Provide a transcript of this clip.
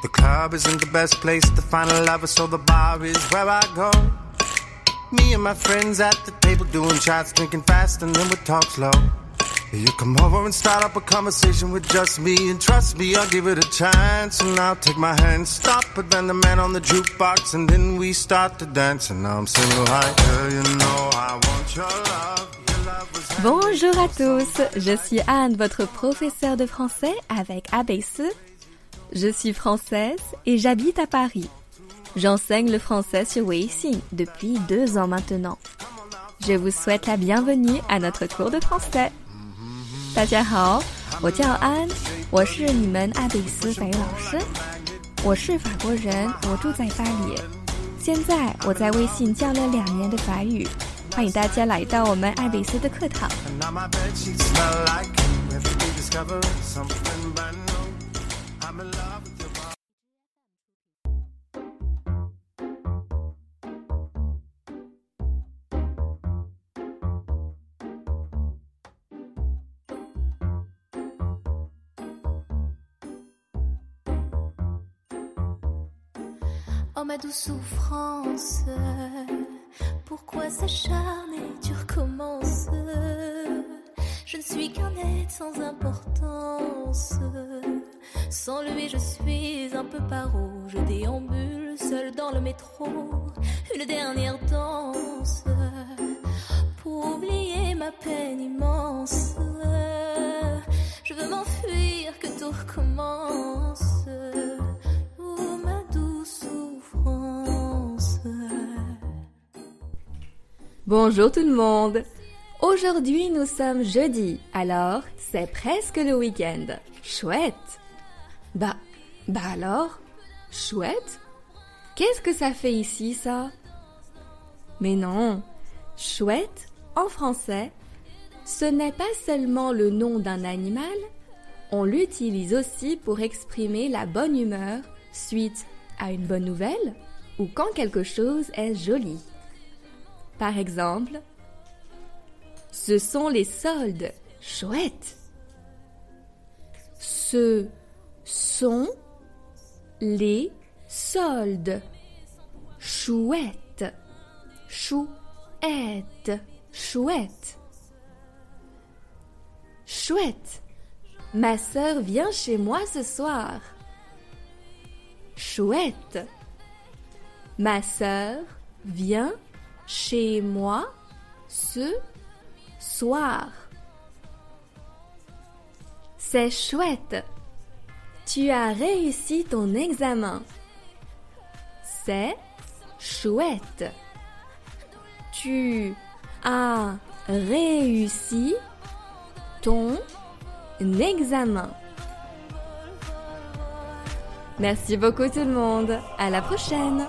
The club isn't the best place to find a lover, so the bar is where I go. Me and my friends at the table doing shots, drinking fast, and then we talk slow. You come over and start up a conversation with just me, and trust me, I'll give it a chance. And I'll take my hand, stop, but then the man on the jukebox, and then we start to dance. And now I'm single, hi, girl, you know I want your love. Bonjour à tous, je suis Anne, votre professeure de français avec ABC. Je suis française et j'habite à Paris. J'enseigne le français sur Weixin depuis deux ans maintenant. Je vous souhaite la bienvenue à notre cours de français. 大家好，我叫安，我是你们爱贝斯法语老师。我是法国人，我住在巴黎。现在我在微信教了两年的法语，欢迎大家来到我们爱贝斯的课堂。Oh ma douce souffrance, pourquoi s'acharner, tu recommences Je ne suis qu'un être sans importance. Sans lui, je suis un peu paro. Je déambule seul dans le métro. Une dernière danse pour oublier ma peine immense. Je veux m'enfuir, que tout recommence. Oh ma douce souffrance. Bonjour tout le monde. Aujourd'hui nous sommes jeudi, alors c'est presque le week-end. Chouette. Bah, bah alors, chouette. Qu'est-ce que ça fait ici ça? Mais non, chouette en français, ce n'est pas seulement le nom d'un animal, on l'utilise aussi pour exprimer la bonne humeur suite à une bonne nouvelle ou quand quelque chose est joli. Par exemple, ce sont les soldes. Chouette. Ce sont les soldes. Chouette. Chouette. Chouette. Chouette. Ma sœur vient chez moi ce soir. Chouette. Ma sœur vient chez moi ce soir. C'est chouette. Tu as réussi ton examen. C'est chouette. Tu as réussi ton examen. Merci beaucoup tout le monde. À la prochaine.